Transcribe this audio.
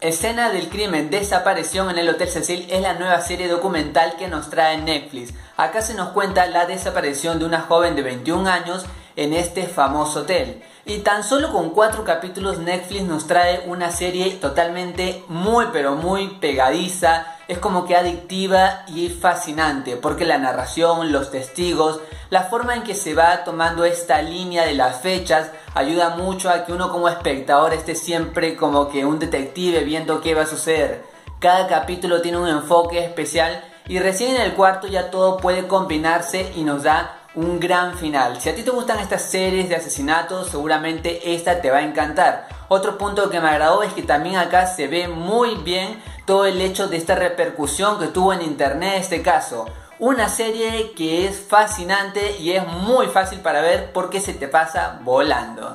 Escena del crimen, desaparición en el Hotel Cecil es la nueva serie documental que nos trae Netflix. Acá se nos cuenta la desaparición de una joven de 21 años en este famoso hotel. Y tan solo con cuatro capítulos Netflix nos trae una serie totalmente muy pero muy pegadiza, es como que adictiva y fascinante, porque la narración, los testigos, la forma en que se va tomando esta línea de las fechas ayuda mucho a que uno como espectador esté siempre como que un detective viendo qué va a suceder. Cada capítulo tiene un enfoque especial y recién en el cuarto ya todo puede combinarse y nos da un gran final. Si a ti te gustan estas series de asesinatos, seguramente esta te va a encantar. Otro punto que me agradó es que también acá se ve muy bien todo el hecho de esta repercusión que tuvo en internet este caso. Una serie que es fascinante y es muy fácil para ver porque se te pasa volando.